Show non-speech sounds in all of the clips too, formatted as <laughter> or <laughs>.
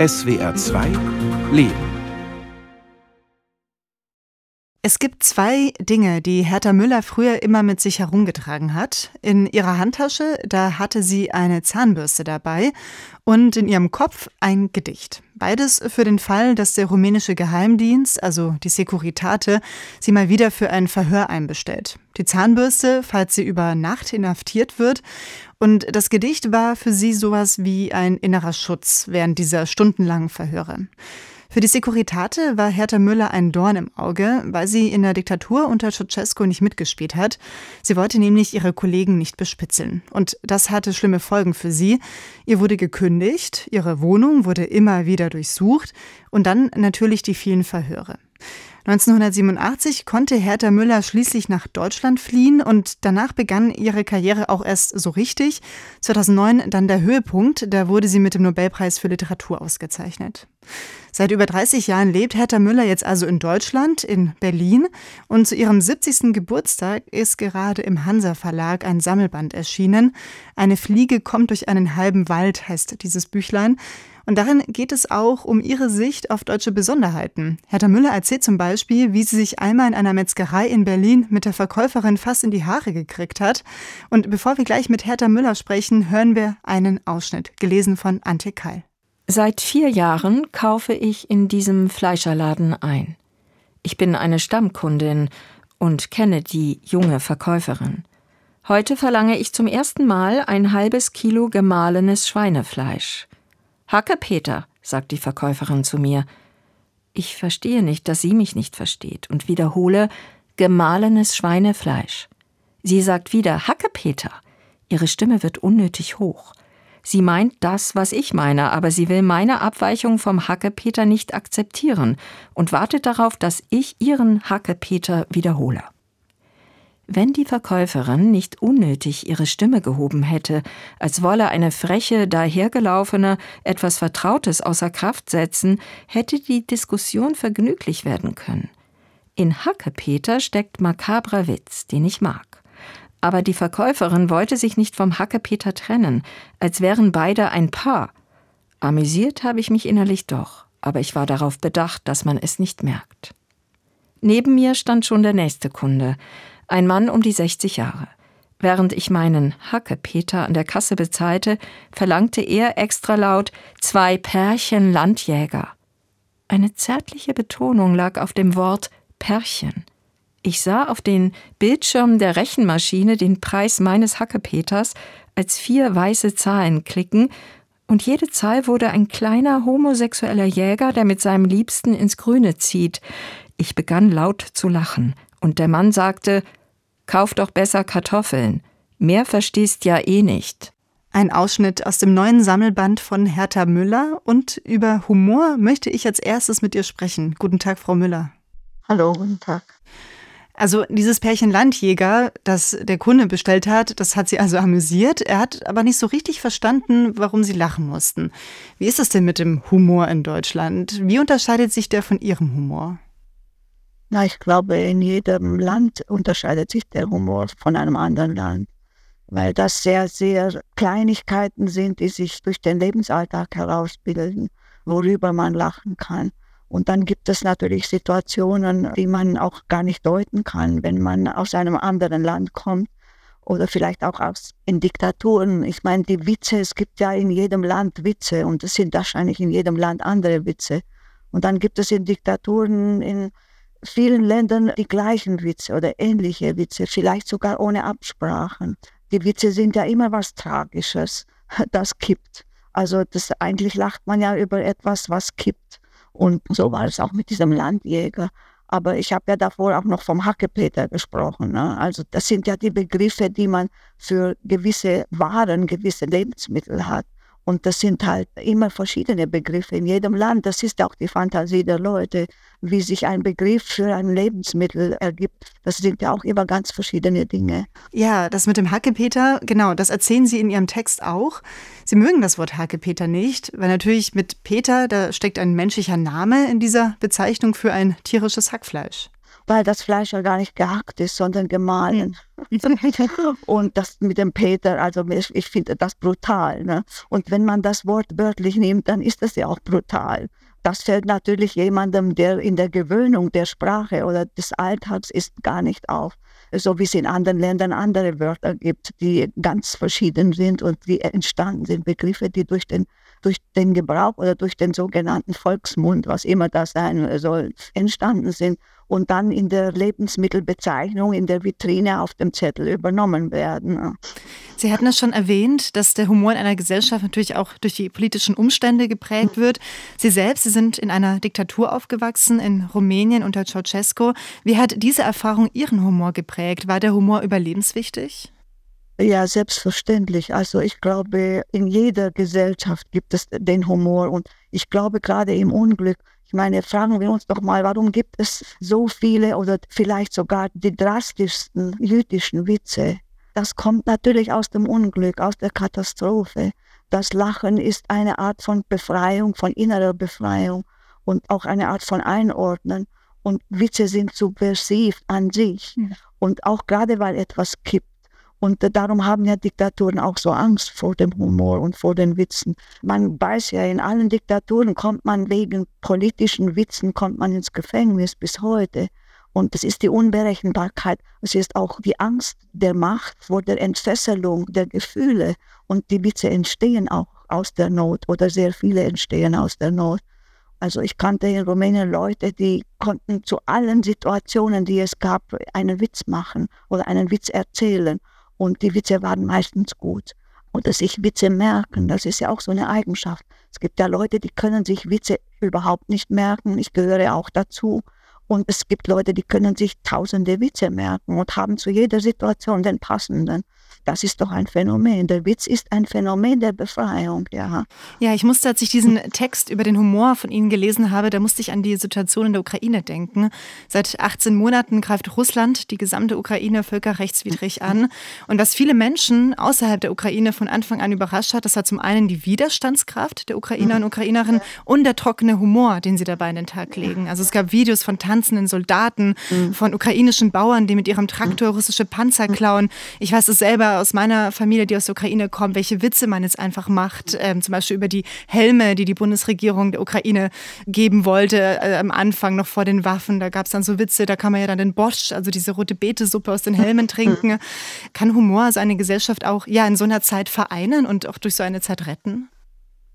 SWR 2 Leben es gibt zwei Dinge, die Hertha Müller früher immer mit sich herumgetragen hat. In ihrer Handtasche, da hatte sie eine Zahnbürste dabei und in ihrem Kopf ein Gedicht. Beides für den Fall, dass der rumänische Geheimdienst, also die Securitate, sie mal wieder für ein Verhör einbestellt. Die Zahnbürste, falls sie über Nacht inhaftiert wird. Und das Gedicht war für sie sowas wie ein innerer Schutz während dieser stundenlangen Verhöre. Für die Securitate war Hertha Müller ein Dorn im Auge, weil sie in der Diktatur unter Ceausescu nicht mitgespielt hat. Sie wollte nämlich ihre Kollegen nicht bespitzeln. Und das hatte schlimme Folgen für sie. Ihr wurde gekündigt, ihre Wohnung wurde immer wieder durchsucht und dann natürlich die vielen Verhöre. 1987 konnte Hertha Müller schließlich nach Deutschland fliehen und danach begann ihre Karriere auch erst so richtig. 2009 dann der Höhepunkt, da wurde sie mit dem Nobelpreis für Literatur ausgezeichnet. Seit über 30 Jahren lebt Hertha Müller jetzt also in Deutschland, in Berlin. Und zu ihrem 70. Geburtstag ist gerade im Hansa Verlag ein Sammelband erschienen. Eine Fliege kommt durch einen halben Wald heißt dieses Büchlein. Und darin geht es auch um ihre Sicht auf deutsche Besonderheiten. Hertha Müller erzählt zum Beispiel, wie sie sich einmal in einer Metzgerei in Berlin mit der Verkäuferin fast in die Haare gekriegt hat. Und bevor wir gleich mit Hertha Müller sprechen, hören wir einen Ausschnitt, gelesen von Antje Keil. Seit vier Jahren kaufe ich in diesem Fleischerladen ein. Ich bin eine Stammkundin und kenne die junge Verkäuferin. Heute verlange ich zum ersten Mal ein halbes Kilo gemahlenes Schweinefleisch. Hacke Peter, sagt die Verkäuferin zu mir. Ich verstehe nicht, dass sie mich nicht versteht und wiederhole gemahlenes Schweinefleisch. Sie sagt wieder Hacke Peter. Ihre Stimme wird unnötig hoch. Sie meint das, was ich meine, aber sie will meine Abweichung vom Hackepeter nicht akzeptieren und wartet darauf, dass ich ihren Hackepeter wiederhole. Wenn die Verkäuferin nicht unnötig ihre Stimme gehoben hätte, als wolle eine freche, dahergelaufene etwas Vertrautes außer Kraft setzen, hätte die Diskussion vergnüglich werden können. In Hackepeter steckt makabrer Witz, den ich mag. Aber die Verkäuferin wollte sich nicht vom Hackepeter trennen, als wären beide ein Paar. Amüsiert habe ich mich innerlich doch, aber ich war darauf bedacht, dass man es nicht merkt. Neben mir stand schon der nächste Kunde, ein Mann um die 60 Jahre. Während ich meinen Hackepeter an der Kasse bezahlte, verlangte er extra laut zwei Pärchen Landjäger. Eine zärtliche Betonung lag auf dem Wort Pärchen. Ich sah auf den Bildschirmen der Rechenmaschine den Preis meines Hackepeters als vier weiße Zahlen klicken, und jede Zahl wurde ein kleiner homosexueller Jäger, der mit seinem Liebsten ins Grüne zieht. Ich begann laut zu lachen, und der Mann sagte Kauf doch besser Kartoffeln. Mehr verstehst ja eh nicht. Ein Ausschnitt aus dem neuen Sammelband von Hertha Müller und über Humor möchte ich als erstes mit ihr sprechen. Guten Tag, Frau Müller. Hallo, guten Tag. Also dieses Pärchen Landjäger, das der Kunde bestellt hat, das hat sie also amüsiert. Er hat aber nicht so richtig verstanden, warum sie lachen mussten. Wie ist es denn mit dem Humor in Deutschland? Wie unterscheidet sich der von Ihrem Humor? Na, ich glaube, in jedem Land unterscheidet sich der Humor von einem anderen Land, weil das sehr, sehr Kleinigkeiten sind, die sich durch den Lebensalltag herausbilden, worüber man lachen kann. Und dann gibt es natürlich Situationen, die man auch gar nicht deuten kann, wenn man aus einem anderen Land kommt oder vielleicht auch aus in Diktaturen. Ich meine, die Witze, es gibt ja in jedem Land Witze und es sind wahrscheinlich in jedem Land andere Witze. Und dann gibt es in Diktaturen in vielen Ländern die gleichen Witze oder ähnliche Witze, vielleicht sogar ohne Absprachen. Die Witze sind ja immer was Tragisches, <laughs> das kippt. Also das eigentlich lacht man ja über etwas, was kippt. Und so war es auch mit diesem Landjäger. Aber ich habe ja davor auch noch vom Hackepeter gesprochen. Ne? Also das sind ja die Begriffe, die man für gewisse Waren, gewisse Lebensmittel hat. Und das sind halt immer verschiedene Begriffe in jedem Land. Das ist auch die Fantasie der Leute, wie sich ein Begriff für ein Lebensmittel ergibt. Das sind ja auch immer ganz verschiedene Dinge. Ja, das mit dem Hackepeter, genau, das erzählen Sie in Ihrem Text auch. Sie mögen das Wort Hackepeter nicht, weil natürlich mit Peter, da steckt ein menschlicher Name in dieser Bezeichnung für ein tierisches Hackfleisch. Weil das Fleisch ja gar nicht gehackt ist, sondern gemahlen. <laughs> <laughs> und das mit dem Peter, also ich, ich finde das brutal. Ne? Und wenn man das Wort wörtlich nimmt, dann ist das ja auch brutal. Das fällt natürlich jemandem, der in der Gewöhnung der Sprache oder des Alltags ist, gar nicht auf. So wie es in anderen Ländern andere Wörter gibt, die ganz verschieden sind und die entstanden sind. Begriffe, die durch den, durch den Gebrauch oder durch den sogenannten Volksmund, was immer das sein soll, entstanden sind und dann in der Lebensmittelbezeichnung in der Vitrine auf dem Zettel übernommen werden. Sie hatten es schon erwähnt, dass der Humor in einer Gesellschaft natürlich auch durch die politischen Umstände geprägt wird. Sie selbst, Sie sind in einer Diktatur aufgewachsen, in Rumänien unter Ceausescu. Wie hat diese Erfahrung Ihren Humor geprägt? War der Humor überlebenswichtig? Ja, selbstverständlich. Also ich glaube, in jeder Gesellschaft gibt es den Humor und ich glaube gerade im Unglück ich meine, fragen wir uns doch mal, warum gibt es so viele oder vielleicht sogar die drastischsten jüdischen Witze? Das kommt natürlich aus dem Unglück, aus der Katastrophe. Das Lachen ist eine Art von Befreiung, von innerer Befreiung und auch eine Art von Einordnen. Und Witze sind subversiv an sich. Und auch gerade weil etwas kippt, und darum haben ja Diktaturen auch so Angst vor dem Humor und vor den Witzen. Man weiß ja, in allen Diktaturen kommt man wegen politischen Witzen, kommt man ins Gefängnis bis heute. Und das ist die Unberechenbarkeit. Es ist auch die Angst der Macht vor der Entfesselung der Gefühle. Und die Witze entstehen auch aus der Not oder sehr viele entstehen aus der Not. Also ich kannte in Rumänien Leute, die konnten zu allen Situationen, die es gab, einen Witz machen oder einen Witz erzählen. Und die Witze waren meistens gut. Und dass sich Witze merken, das ist ja auch so eine Eigenschaft. Es gibt ja Leute, die können sich Witze überhaupt nicht merken. Ich gehöre auch dazu. Und es gibt Leute, die können sich tausende Witze merken und haben zu jeder Situation den passenden. Das ist doch ein Phänomen. Der Witz ist ein Phänomen der Befreiung, ja. Ja, ich musste, als ich diesen Text über den Humor von Ihnen gelesen habe, da musste ich an die Situation in der Ukraine denken. Seit 18 Monaten greift Russland die gesamte Ukraine völkerrechtswidrig an. Und was viele Menschen außerhalb der Ukraine von Anfang an überrascht hat, das war zum einen die Widerstandskraft der Ukrainer und Ukrainerinnen und der trockene Humor, den sie dabei in den Tag legen. Also es gab Videos von tanzenden Soldaten, von ukrainischen Bauern, die mit ihrem Traktor russische Panzer klauen. Ich weiß es selber aus meiner Familie, die aus der Ukraine kommt, welche Witze man jetzt einfach macht. Ähm, zum Beispiel über die Helme, die die Bundesregierung der Ukraine geben wollte, äh, am Anfang noch vor den Waffen. Da gab es dann so Witze, da kann man ja dann den Bosch, also diese rote Betesuppe aus den Helmen <laughs> trinken. Kann Humor so eine Gesellschaft auch ja in so einer Zeit vereinen und auch durch so eine Zeit retten?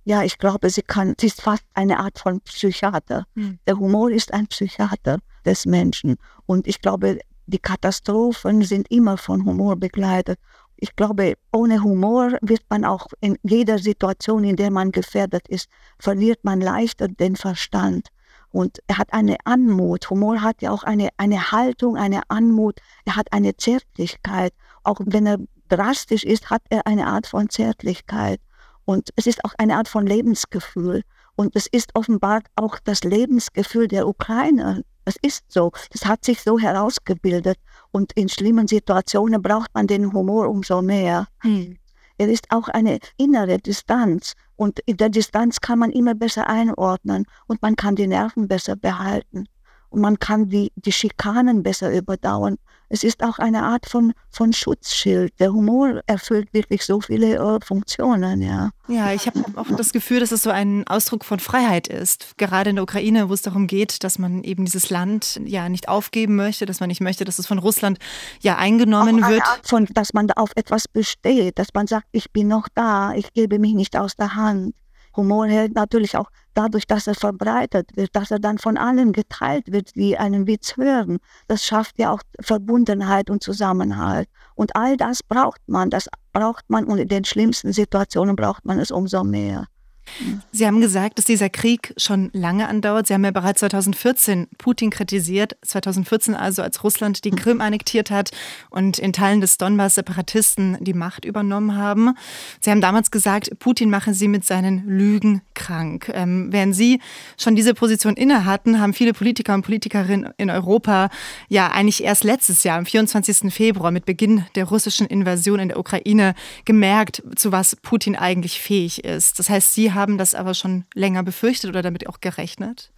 Ja, ich glaube, sie kann, sie ist fast eine Art von Psychiater. Hm. Der Humor ist ein Psychiater des Menschen. Und ich glaube, die Katastrophen sind immer von Humor begleitet. Ich glaube, ohne Humor wird man auch in jeder Situation, in der man gefährdet ist, verliert man leichter den Verstand. Und er hat eine Anmut. Humor hat ja auch eine, eine Haltung, eine Anmut. Er hat eine Zärtlichkeit. Auch wenn er drastisch ist, hat er eine Art von Zärtlichkeit. Und es ist auch eine Art von Lebensgefühl. Und es ist offenbar auch das Lebensgefühl der Ukrainer. Das ist so. Das hat sich so herausgebildet. Und in schlimmen Situationen braucht man den Humor umso mehr. Hm. Er ist auch eine innere Distanz. Und in der Distanz kann man immer besser einordnen und man kann die Nerven besser behalten und man kann die, die Schikanen besser überdauern. Es ist auch eine Art von, von Schutzschild. Der Humor erfüllt wirklich so viele uh, Funktionen, ja. Ja, ich habe auch das Gefühl, dass es so ein Ausdruck von Freiheit ist. Gerade in der Ukraine, wo es darum geht, dass man eben dieses Land ja nicht aufgeben möchte, dass man nicht möchte, dass es von Russland ja eingenommen auch wird. Von, dass man auf etwas besteht, dass man sagt, ich bin noch da, ich gebe mich nicht aus der Hand. Humor hält natürlich auch dadurch, dass er verbreitet wird, dass er dann von allen geteilt wird, die einen Witz hören. Das schafft ja auch Verbundenheit und Zusammenhalt. Und all das braucht man. Das braucht man und in den schlimmsten Situationen braucht man es umso mehr. Sie haben gesagt, dass dieser Krieg schon lange andauert. Sie haben ja bereits 2014 Putin kritisiert. 2014 also, als Russland die Krim annektiert hat und in Teilen des Donbass Separatisten die Macht übernommen haben. Sie haben damals gesagt, Putin mache sie mit seinen Lügen krank. Ähm, während Sie schon diese Position inne hatten, haben viele Politiker und Politikerinnen in Europa ja eigentlich erst letztes Jahr, am 24. Februar, mit Beginn der russischen Invasion in der Ukraine, gemerkt, zu was Putin eigentlich fähig ist. Das heißt, Sie haben das aber schon länger befürchtet oder damit auch gerechnet?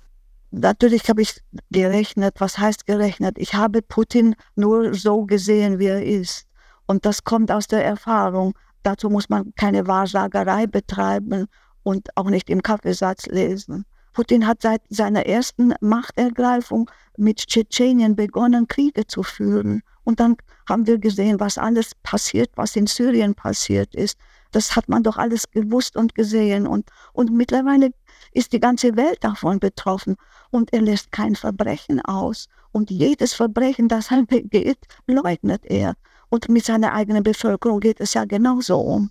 Natürlich habe ich gerechnet. Was heißt gerechnet? Ich habe Putin nur so gesehen, wie er ist. Und das kommt aus der Erfahrung. Dazu muss man keine Wahrsagerei betreiben und auch nicht im Kaffeesatz lesen. Putin hat seit seiner ersten Machtergreifung mit Tschetschenien begonnen, Kriege zu führen. Und dann haben wir gesehen, was alles passiert, was in Syrien passiert ist. Das hat man doch alles gewusst und gesehen. Und, und mittlerweile ist die ganze Welt davon betroffen. Und er lässt kein Verbrechen aus. Und jedes Verbrechen, das er <laughs> begeht, leugnet er. Und mit seiner eigenen Bevölkerung geht es ja genauso um.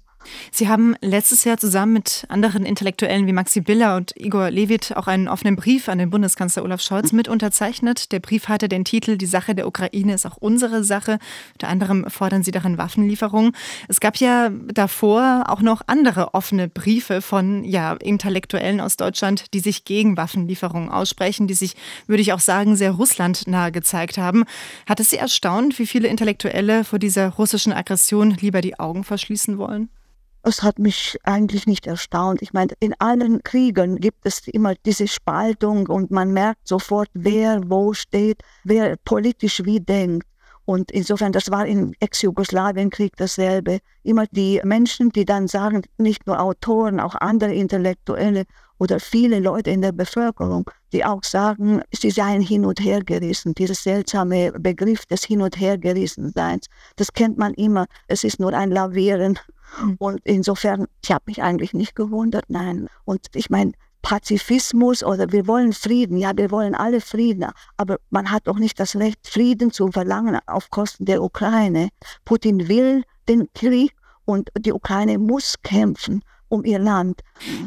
Sie haben letztes Jahr zusammen mit anderen Intellektuellen wie Maxi Biller und Igor Levit auch einen offenen Brief an den Bundeskanzler Olaf Scholz mit unterzeichnet. Der Brief hatte den Titel Die Sache der Ukraine ist auch unsere Sache. Unter anderem fordern Sie darin Waffenlieferungen. Es gab ja davor auch noch andere offene Briefe von ja, Intellektuellen aus Deutschland, die sich gegen Waffenlieferungen aussprechen, die sich, würde ich auch sagen, sehr russlandnah gezeigt haben. Hat es Sie erstaunt, wie viele Intellektuelle vor dieser russischen Aggression lieber die Augen verschließen wollen? Es hat mich eigentlich nicht erstaunt. Ich meine, in allen Kriegen gibt es immer diese Spaltung und man merkt sofort, wer wo steht, wer politisch wie denkt. Und insofern, das war im Ex-Jugoslawien-Krieg dasselbe. Immer die Menschen, die dann sagen, nicht nur Autoren, auch andere Intellektuelle oder viele Leute in der Bevölkerung, die auch sagen, sie seien hin und her gerissen. Dieses seltsame Begriff des Hin- und Hergerissenseins, das kennt man immer. Es ist nur ein Lavieren. Und insofern, ich habe mich eigentlich nicht gewundert, nein. Und ich meine, Pazifismus oder wir wollen Frieden, ja, wir wollen alle Frieden, aber man hat doch nicht das Recht, Frieden zu verlangen auf Kosten der Ukraine. Putin will den Krieg und die Ukraine muss kämpfen um ihr Land.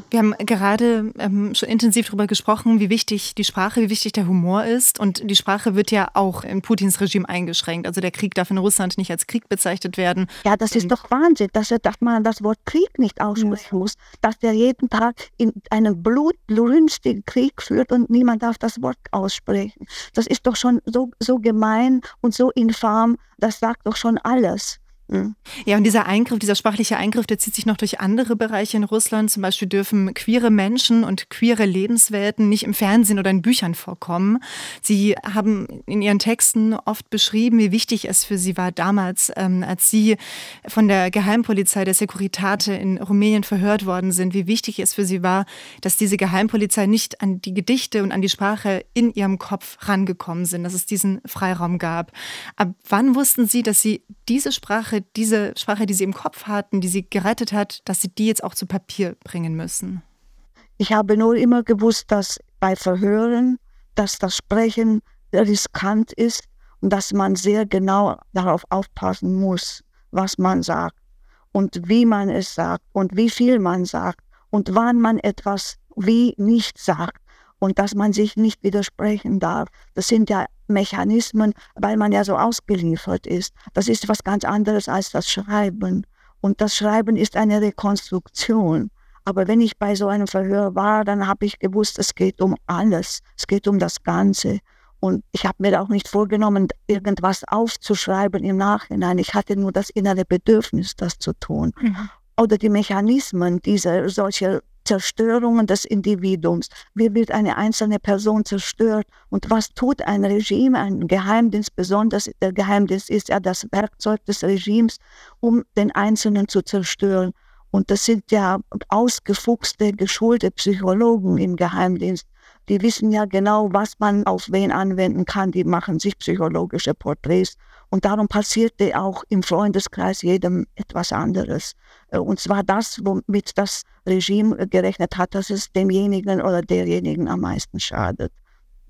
Wir haben gerade ähm, schon intensiv darüber gesprochen, wie wichtig die Sprache, wie wichtig der Humor ist. Und die Sprache wird ja auch in Putins Regime eingeschränkt. Also der Krieg darf in Russland nicht als Krieg bezeichnet werden. Ja, das ist doch Wahnsinn, dass, er, dass man das Wort Krieg nicht aussprechen muss. Dass der jeden Tag in einen blutrünstigen Krieg führt und niemand darf das Wort aussprechen. Das ist doch schon so, so gemein und so infam. Das sagt doch schon alles. Ja, und dieser Eingriff, dieser sprachliche Eingriff, der zieht sich noch durch andere Bereiche in Russland. Zum Beispiel dürfen queere Menschen und queere Lebenswelten nicht im Fernsehen oder in Büchern vorkommen. Sie haben in ihren Texten oft beschrieben, wie wichtig es für sie war damals, ähm, als sie von der Geheimpolizei der Securitate in Rumänien verhört worden sind, wie wichtig es für sie war, dass diese Geheimpolizei nicht an die Gedichte und an die Sprache in ihrem Kopf rangekommen sind, dass es diesen Freiraum gab. Ab wann wussten Sie, dass Sie diese Sprache diese Sprache, die sie im Kopf hatten, die sie gerettet hat, dass sie die jetzt auch zu Papier bringen müssen? Ich habe nur immer gewusst, dass bei Verhören, dass das Sprechen riskant ist und dass man sehr genau darauf aufpassen muss, was man sagt und wie man es sagt und wie viel man sagt und wann man etwas wie nicht sagt und dass man sich nicht widersprechen darf. Das sind ja Mechanismen, weil man ja so ausgeliefert ist. Das ist was ganz anderes als das Schreiben. Und das Schreiben ist eine Rekonstruktion. Aber wenn ich bei so einem Verhör war, dann habe ich gewusst, es geht um alles. Es geht um das Ganze. Und ich habe mir auch nicht vorgenommen, irgendwas aufzuschreiben im Nachhinein. Ich hatte nur das innere Bedürfnis, das zu tun. Mhm. Oder die Mechanismen dieser solcher Zerstörungen des Individuums. Wie wird eine einzelne Person zerstört? Und was tut ein Regime, ein Geheimdienst, besonders der Geheimdienst ist ja das Werkzeug des Regimes, um den Einzelnen zu zerstören. Und das sind ja ausgefuchste, geschulte Psychologen im Geheimdienst. Die wissen ja genau, was man auf wen anwenden kann. Die machen sich psychologische Porträts. Und darum passierte auch im Freundeskreis jedem etwas anderes. Äh, und zwar das, womit das Regime gerechnet hat, dass es demjenigen oder derjenigen am meisten schadet.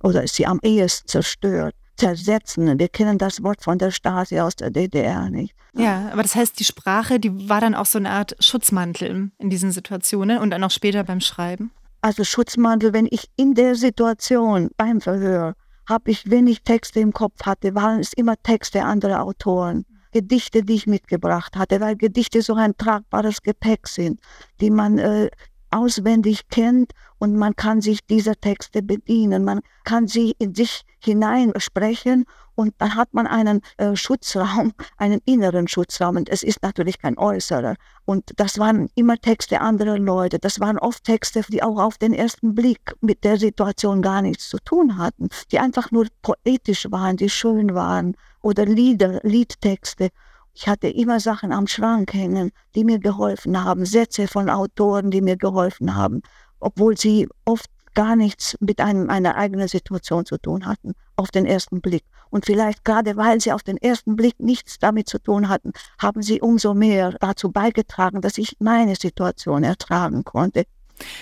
Oder sie am ehesten zerstört zersetzen. Wir kennen das Wort von der Stasi aus der DDR nicht. Ja, aber das heißt, die Sprache, die war dann auch so eine Art Schutzmantel in diesen Situationen und dann auch später beim Schreiben? Also Schutzmantel, wenn ich in der Situation beim Verhör habe ich wenig Texte im Kopf hatte, waren es immer Texte anderer Autoren. Gedichte, die ich mitgebracht hatte, weil Gedichte so ein tragbares Gepäck sind, die man äh, auswendig kennt und man kann sich dieser Texte bedienen. Man kann sie in sich hineinsprechen und dann hat man einen äh, Schutzraum, <laughs> einen inneren Schutzraum und es ist natürlich kein äußerer. Und das waren immer Texte anderer Leute. Das waren oft Texte, die auch auf den ersten Blick mit der Situation gar nichts zu tun hatten, die einfach nur poetisch waren, die schön waren oder Lieder, Liedtexte. Ich hatte immer Sachen am Schrank hängen, die mir geholfen haben, Sätze von Autoren, die mir geholfen haben, obwohl sie oft gar nichts mit einem, einer eigenen Situation zu tun hatten, auf den ersten Blick. Und vielleicht gerade weil sie auf den ersten Blick nichts damit zu tun hatten, haben sie umso mehr dazu beigetragen, dass ich meine Situation ertragen konnte.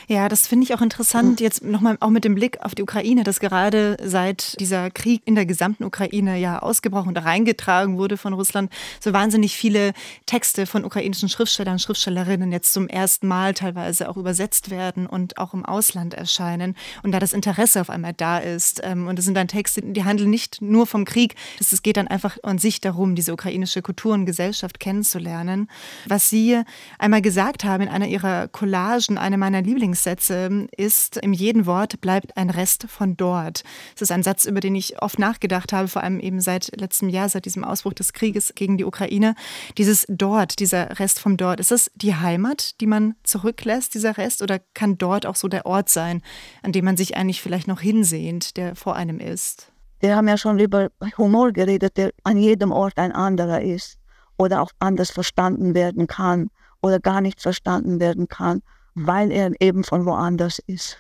Ja, das finde ich auch interessant, jetzt nochmal auch mit dem Blick auf die Ukraine, dass gerade seit dieser Krieg in der gesamten Ukraine ja ausgebrochen und reingetragen wurde von Russland, so wahnsinnig viele Texte von ukrainischen Schriftstellern, Schriftstellerinnen jetzt zum ersten Mal teilweise auch übersetzt werden und auch im Ausland erscheinen. Und da das Interesse auf einmal da ist, ähm, und es sind dann Texte, die handeln nicht nur vom Krieg, es geht dann einfach an sich darum, diese ukrainische Kultur und Gesellschaft kennenzulernen. Was Sie einmal gesagt haben in einer Ihrer Collagen, eine meiner Lieblingssätze ist, in jedem Wort bleibt ein Rest von dort. Das ist ein Satz, über den ich oft nachgedacht habe, vor allem eben seit letztem Jahr, seit diesem Ausbruch des Krieges gegen die Ukraine. Dieses dort, dieser Rest vom dort, ist das die Heimat, die man zurücklässt, dieser Rest, oder kann dort auch so der Ort sein, an dem man sich eigentlich vielleicht noch hinsehnt, der vor einem ist? Wir haben ja schon über Humor geredet, der an jedem Ort ein anderer ist oder auch anders verstanden werden kann oder gar nicht verstanden werden kann weil er eben von woanders ist.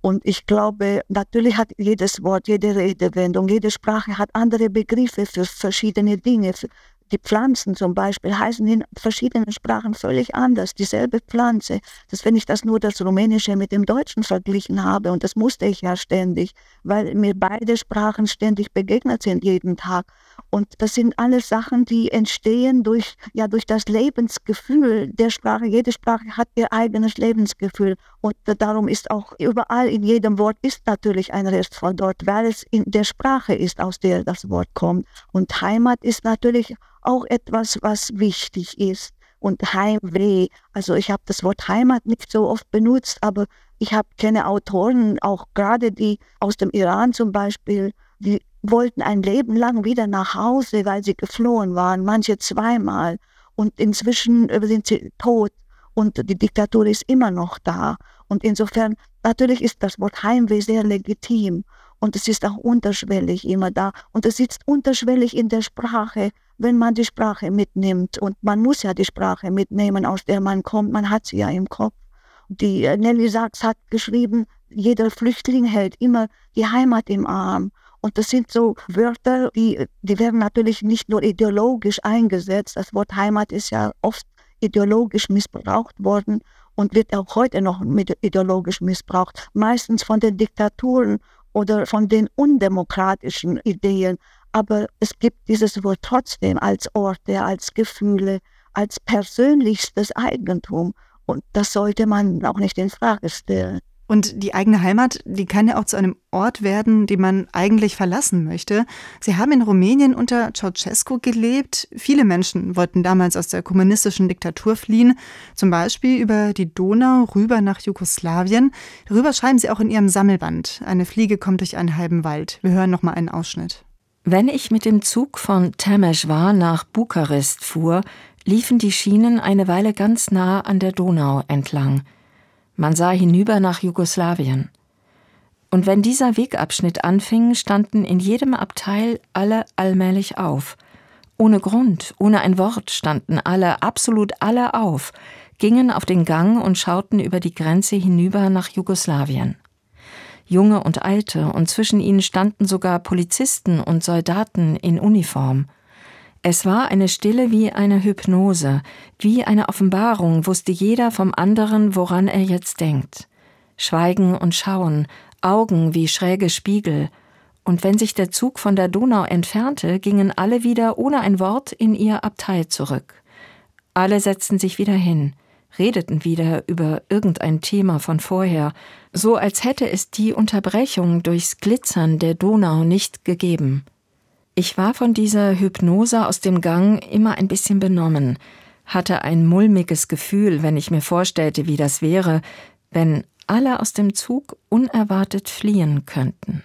Und ich glaube, natürlich hat jedes Wort, jede Redewendung, jede Sprache hat andere Begriffe für verschiedene Dinge, die Pflanzen zum Beispiel heißen in verschiedenen Sprachen völlig anders, dieselbe Pflanze. Das, wenn ich das nur das Rumänische mit dem Deutschen verglichen habe, und das musste ich ja ständig, weil mir beide Sprachen ständig begegnet sind jeden Tag. Und das sind alles Sachen, die entstehen durch, ja, durch das Lebensgefühl der Sprache. Jede Sprache hat ihr eigenes Lebensgefühl. Und darum ist auch überall in jedem Wort ist natürlich ein Rest von dort, weil es in der Sprache ist, aus der das Wort kommt. Und Heimat ist natürlich auch etwas, was wichtig ist. Und Heimweh, also ich habe das Wort Heimat nicht so oft benutzt, aber ich habe kenne Autoren, auch gerade die aus dem Iran zum Beispiel, die wollten ein Leben lang wieder nach Hause, weil sie geflohen waren, manche zweimal. Und inzwischen sind sie tot und die Diktatur ist immer noch da. Und insofern, natürlich ist das Wort Heimweh sehr legitim und es ist auch unterschwellig immer da und es sitzt unterschwellig in der Sprache wenn man die Sprache mitnimmt. Und man muss ja die Sprache mitnehmen, aus der man kommt. Man hat sie ja im Kopf. Die äh, Nelly Sachs hat geschrieben, jeder Flüchtling hält immer die Heimat im Arm. Und das sind so Wörter, die, die werden natürlich nicht nur ideologisch eingesetzt. Das Wort Heimat ist ja oft ideologisch missbraucht worden und wird auch heute noch ideologisch missbraucht. Meistens von den Diktaturen oder von den undemokratischen Ideen aber es gibt dieses Wort trotzdem als Orte, als Gefühle, als persönlichstes Eigentum. Und das sollte man auch nicht in Frage stellen. Und die eigene Heimat, die kann ja auch zu einem Ort werden, den man eigentlich verlassen möchte. Sie haben in Rumänien unter Ceausescu gelebt. Viele Menschen wollten damals aus der kommunistischen Diktatur fliehen, zum Beispiel über die Donau rüber nach Jugoslawien. Darüber schreiben Sie auch in Ihrem Sammelband. Eine Fliege kommt durch einen halben Wald. Wir hören noch mal einen Ausschnitt. Wenn ich mit dem Zug von Temeswar nach Bukarest fuhr, liefen die Schienen eine Weile ganz nah an der Donau entlang. Man sah hinüber nach Jugoslawien. Und wenn dieser Wegabschnitt anfing, standen in jedem Abteil alle allmählich auf. Ohne Grund, ohne ein Wort standen alle, absolut alle auf, gingen auf den Gang und schauten über die Grenze hinüber nach Jugoslawien. Junge und Alte, und zwischen ihnen standen sogar Polizisten und Soldaten in Uniform. Es war eine Stille wie eine Hypnose, wie eine Offenbarung wusste jeder vom anderen, woran er jetzt denkt. Schweigen und Schauen, Augen wie schräge Spiegel, und wenn sich der Zug von der Donau entfernte, gingen alle wieder ohne ein Wort in ihr Abteil zurück. Alle setzten sich wieder hin, redeten wieder über irgendein Thema von vorher, so als hätte es die Unterbrechung durchs Glitzern der Donau nicht gegeben. Ich war von dieser Hypnose aus dem Gang immer ein bisschen benommen. hatte ein mulmiges Gefühl, wenn ich mir vorstellte, wie das wäre, wenn alle aus dem Zug unerwartet fliehen könnten.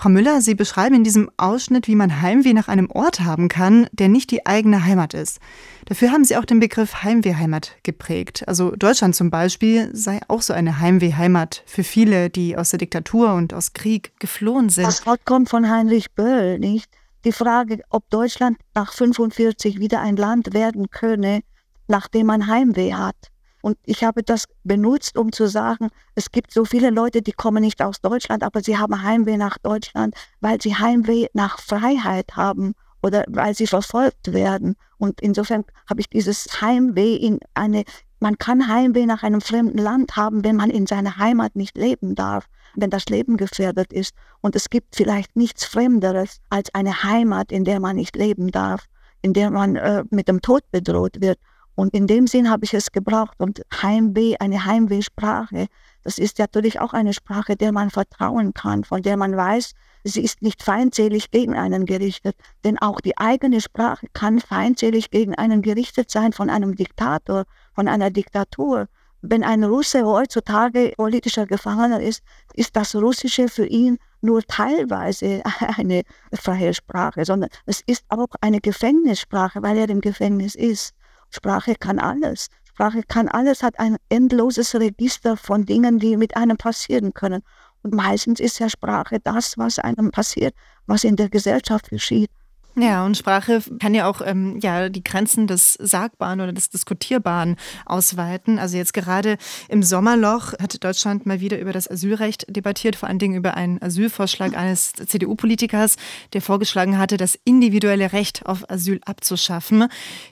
Frau Müller, Sie beschreiben in diesem Ausschnitt, wie man Heimweh nach einem Ort haben kann, der nicht die eigene Heimat ist. Dafür haben Sie auch den Begriff Heimwehheimat geprägt. Also Deutschland zum Beispiel sei auch so eine Heimwehheimat für viele, die aus der Diktatur und aus Krieg geflohen sind. Das Wort kommt von Heinrich Böll, nicht? Die Frage, ob Deutschland nach 45 wieder ein Land werden könne, nachdem man Heimweh hat. Und ich habe das benutzt, um zu sagen, es gibt so viele Leute, die kommen nicht aus Deutschland, aber sie haben Heimweh nach Deutschland, weil sie Heimweh nach Freiheit haben oder weil sie verfolgt werden. Und insofern habe ich dieses Heimweh in eine, man kann Heimweh nach einem fremden Land haben, wenn man in seiner Heimat nicht leben darf, wenn das Leben gefährdet ist. Und es gibt vielleicht nichts Fremderes als eine Heimat, in der man nicht leben darf, in der man äh, mit dem Tod bedroht wird. Und in dem Sinn habe ich es gebraucht. Und Heimweh, eine Heimwehsprache, das ist natürlich auch eine Sprache, der man vertrauen kann, von der man weiß, sie ist nicht feindselig gegen einen gerichtet. Denn auch die eigene Sprache kann feindselig gegen einen gerichtet sein von einem Diktator, von einer Diktatur. Wenn ein Russe heutzutage politischer Gefangener ist, ist das Russische für ihn nur teilweise <laughs> eine freie Sprache, sondern es ist auch eine Gefängnissprache, weil er im Gefängnis ist. Sprache kann alles. Sprache kann alles, hat ein endloses Register von Dingen, die mit einem passieren können. Und meistens ist ja Sprache das, was einem passiert, was in der Gesellschaft geschieht. Ja, und Sprache kann ja auch ähm, ja, die Grenzen des Sagbaren oder des Diskutierbaren ausweiten. Also jetzt gerade im Sommerloch hat Deutschland mal wieder über das Asylrecht debattiert, vor allen Dingen über einen Asylvorschlag eines CDU-Politikers, der vorgeschlagen hatte, das individuelle Recht auf Asyl abzuschaffen.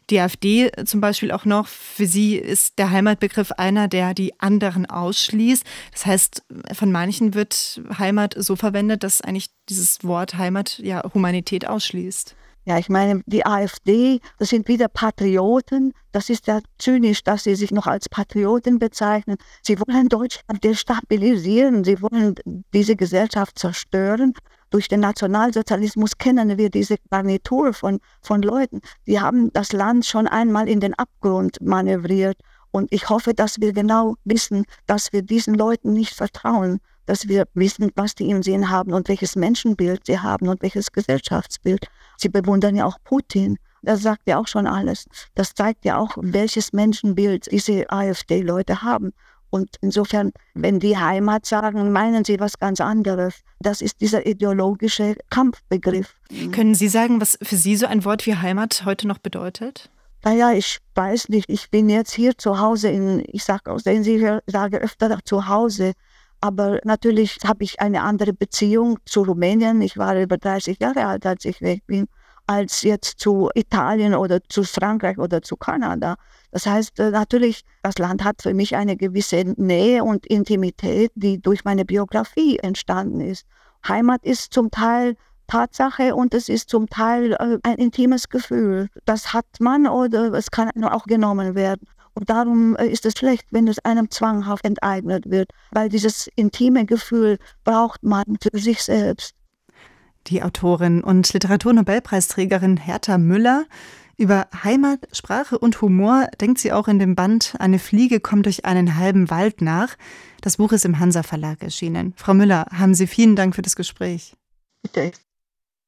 Die AfD zum Beispiel auch noch, für sie ist der Heimatbegriff einer, der die anderen ausschließt. Das heißt, von manchen wird Heimat so verwendet, dass eigentlich dieses Wort Heimat ja Humanität ausschließt. Ja, ich meine, die AfD, das sind wieder Patrioten. Das ist ja zynisch, dass sie sich noch als Patrioten bezeichnen. Sie wollen Deutschland destabilisieren. Sie wollen diese Gesellschaft zerstören. Durch den Nationalsozialismus kennen wir diese Garnitur von, von Leuten. Die haben das Land schon einmal in den Abgrund manövriert. Und ich hoffe, dass wir genau wissen, dass wir diesen Leuten nicht vertrauen, dass wir wissen, was die im Sinn haben und welches Menschenbild sie haben und welches Gesellschaftsbild. Sie bewundern ja auch Putin. Das sagt ja auch schon alles. Das zeigt ja auch, welches Menschenbild diese AfD-Leute haben. Und insofern, wenn die Heimat sagen, meinen sie was ganz anderes. Das ist dieser ideologische Kampfbegriff. Können Sie sagen, was für Sie so ein Wort wie Heimat heute noch bedeutet? Naja, ich weiß nicht. Ich bin jetzt hier zu Hause in, ich sage auch, sehen Sie, ich sage öfter zu Hause. Aber natürlich habe ich eine andere Beziehung zu Rumänien. Ich war über 30 Jahre alt, als ich weg bin, als jetzt zu Italien oder zu Frankreich oder zu Kanada. Das heißt, äh, natürlich, das Land hat für mich eine gewisse Nähe und Intimität, die durch meine Biografie entstanden ist. Heimat ist zum Teil Tatsache und es ist zum Teil äh, ein intimes Gefühl. Das hat man oder es kann auch genommen werden. Und darum äh, ist es schlecht, wenn es einem zwanghaft enteignet wird, weil dieses intime Gefühl braucht man für sich selbst. Die Autorin und Literaturnobelpreisträgerin Hertha Müller. Über Heimat, Sprache und Humor denkt sie auch in dem Band Eine Fliege kommt durch einen halben Wald nach. Das Buch ist im Hansa Verlag erschienen. Frau Müller, haben Sie vielen Dank für das Gespräch. Bitte.